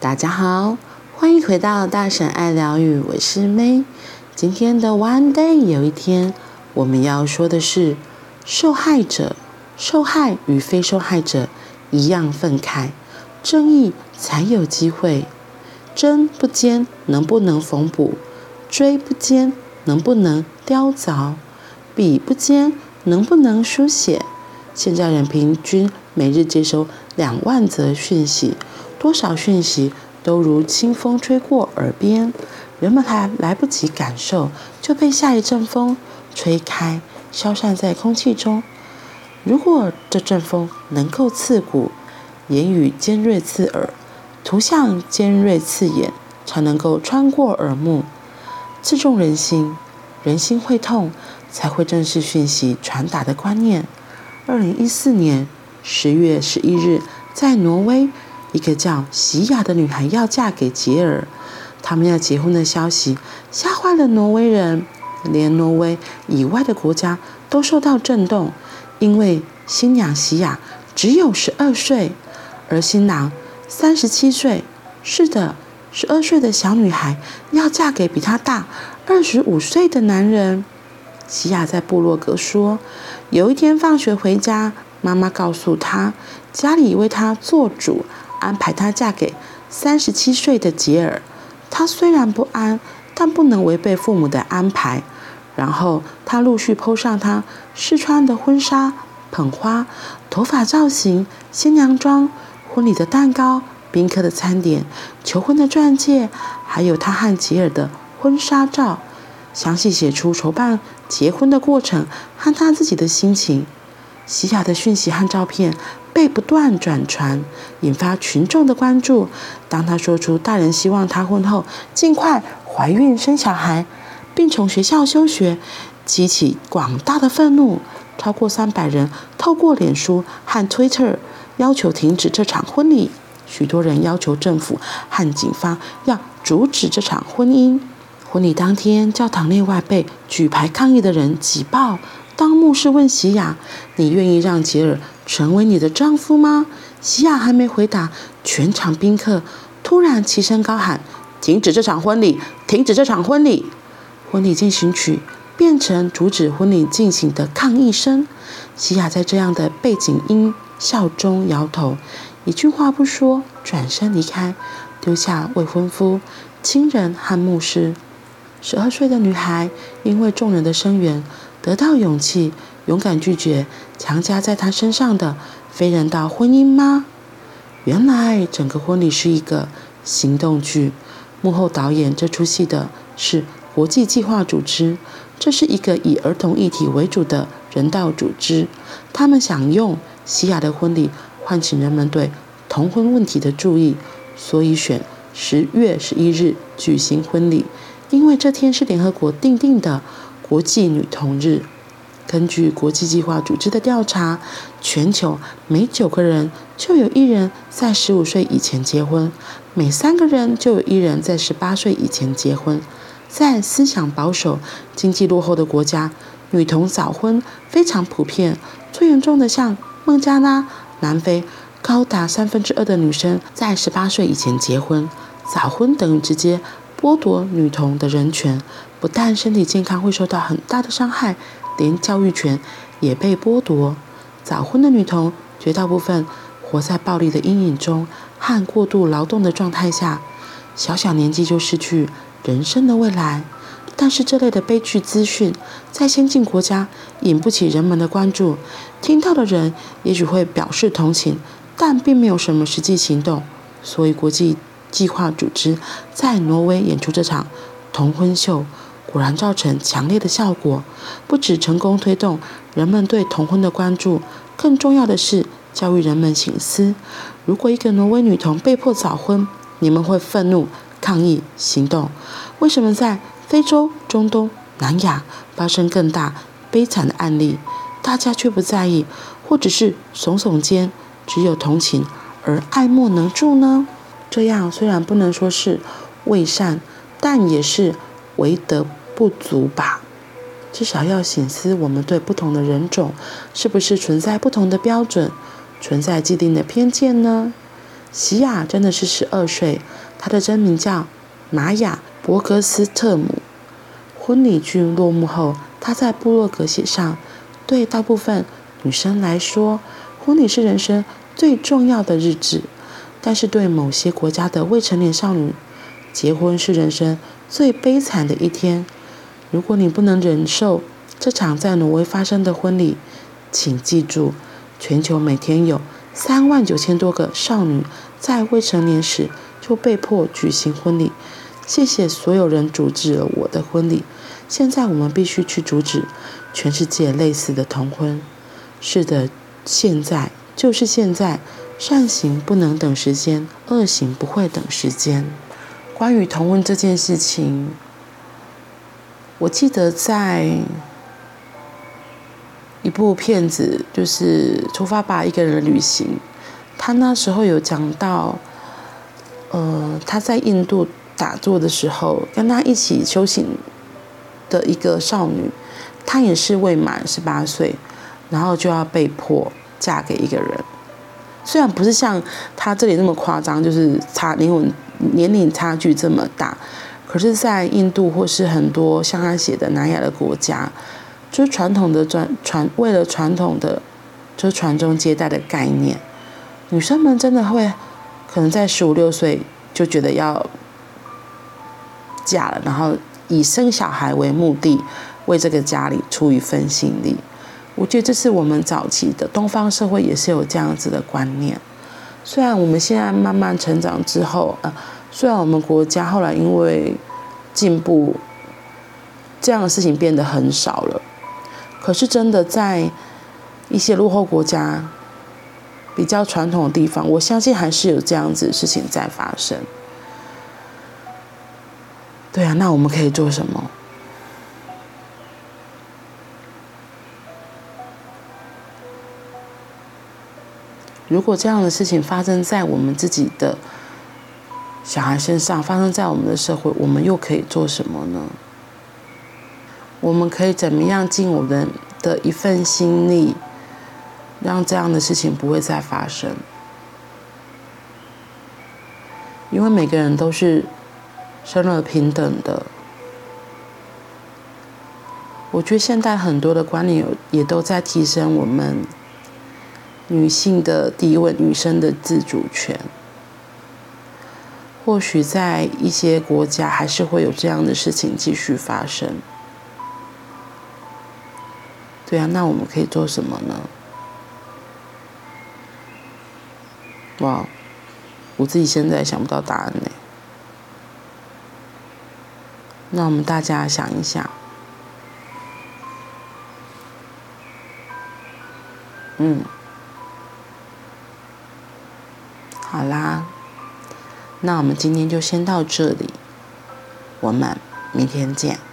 大家好，欢迎回到大婶爱疗愈，我是 May。今天的 One Day 有一天，我们要说的是受害者、受害与非受害者一样愤慨，正义才有机会。针不尖，能不能缝补？锥不尖，能不能雕凿？笔不尖，能不能书写？现在人平均每日接收两万则讯息，多少讯息都如清风吹过耳边，人们还来不及感受，就被下一阵风吹开，消散在空气中。如果这阵风能够刺骨，言语尖锐刺耳，图像尖锐刺眼，才能够穿过耳目，刺中人心。人心会痛，才会正视讯息传达的观念。二零一四年十月十一日，在挪威，一个叫席雅的女孩要嫁给杰尔，他们要结婚的消息吓坏了挪威人，连挪威以外的国家都受到震动，因为新娘席雅只有十二岁，而新郎三十七岁。是的，十二岁的小女孩要嫁给比她大二十五岁的男人。席雅在部落格说：“有一天放学回家，妈妈告诉她，家里为她做主，安排她嫁给三十七岁的杰尔。她虽然不安，但不能违背父母的安排。然后她陆续铺上她试穿的婚纱、捧花、头发造型、新娘妆、婚礼的蛋糕、宾客的餐点、求婚的钻戒，还有她和杰尔的婚纱照。”详细写出筹办结婚的过程和他自己的心情。席雅的讯息和照片被不断转传，引发群众的关注。当他说出大人希望他婚后尽快怀孕生小孩，并从学校休学，激起广大的愤怒。超过三百人透过脸书和 Twitter 要求停止这场婚礼。许多人要求政府和警方要阻止这场婚姻。婚礼当天，教堂内外被举牌抗议的人挤爆。当牧师问席雅：“你愿意让杰尔成为你的丈夫吗？”西亚还没回答，全场宾客突然齐声高喊：“停止这场婚礼！停止这场婚礼！”婚礼进行曲变成阻止婚礼进行的抗议声。西亚在这样的背景音效中摇头，一句话不说，转身离开，丢下未婚夫、亲人和牧师。十二岁的女孩因为众人的声援，得到勇气，勇敢拒绝强加在他身上的非人道婚姻吗？原来整个婚礼是一个行动剧，幕后导演这出戏的是国际计划组织，这是一个以儿童议题为主的人道组织。他们想用西雅的婚礼唤起人们对同婚问题的注意，所以选十月十一日举行婚礼。因为这天是联合国订定的国际女童日，根据国际计划组织的调查，全球每九个人就有一人在十五岁以前结婚，每三个人就有一人在十八岁以前结婚。在思想保守、经济落后的国家，女童早婚非常普遍。最严重的像孟加拉、南非，高达三分之二的女生在十八岁以前结婚。早婚等于直接。剥夺女童的人权，不但身体健康会受到很大的伤害，连教育权也被剥夺。早婚的女童绝大部分活在暴力的阴影中和过度劳动的状态下，小小年纪就失去人生的未来。但是这类的悲剧资讯在先进国家引不起人们的关注，听到的人也许会表示同情，但并没有什么实际行动。所以国际。计划组织在挪威演出这场童婚秀，果然造成强烈的效果。不止成功推动人们对童婚的关注，更重要的是教育人们醒思：如果一个挪威女童被迫早婚，你们会愤怒、抗议、行动。为什么在非洲、中东、南亚发生更大悲惨的案例，大家却不在意，或者是耸耸肩，只有同情而爱莫能助呢？这样虽然不能说是为善，但也是为德不足吧。至少要省思，我们对不同的人种是不是存在不同的标准，存在既定的偏见呢？席亚真的是十二岁，她的真名叫玛雅·伯格斯特姆。婚礼剧落幕后，她在部落格写上：“对大部分女生来说，婚礼是人生最重要的日子；但是对某些国家的未成年少女，结婚是人生最悲惨的一天。如果你不能忍受这场在挪威发生的婚礼，请记住，全球每天有三万九千多个少女在未成年时就被迫举行婚礼。谢谢所有人阻止了我的婚礼。现在我们必须去阻止全世界类似的同婚。是的，现在就是现在。善行不能等时间，恶行不会等时间。关于同婚这件事情，我记得在一部片子，就是《出发吧，一个人旅行》，他那时候有讲到，呃，他在印度打坐的时候，跟他一起修行的一个少女，她也是未满十八岁，然后就要被迫嫁给一个人。虽然不是像他这里那么夸张，就是差年龄年龄差距这么大，可是，在印度或是很多像他写的南亚的国家，就是传统的传传为了传统的就是传宗接代的概念，女生们真的会可能在十五六岁就觉得要嫁了，然后以生小孩为目的，为这个家里出一份心力。我觉得这是我们早期的东方社会也是有这样子的观念，虽然我们现在慢慢成长之后，呃，虽然我们国家后来因为进步，这样的事情变得很少了，可是真的在一些落后国家，比较传统的地方，我相信还是有这样子的事情在发生。对啊，那我们可以做什么？如果这样的事情发生在我们自己的小孩身上，发生在我们的社会，我们又可以做什么呢？我们可以怎么样尽我们的一份心力，让这样的事情不会再发生？因为每个人都是生而平等的。我觉得现在很多的观念也都在提升我们。女性的地位，女生的自主权，或许在一些国家还是会有这样的事情继续发生。对啊，那我们可以做什么呢？哇，我自己现在想不到答案呢。那我们大家想一想。嗯。好啦，那我们今天就先到这里，我们明天见。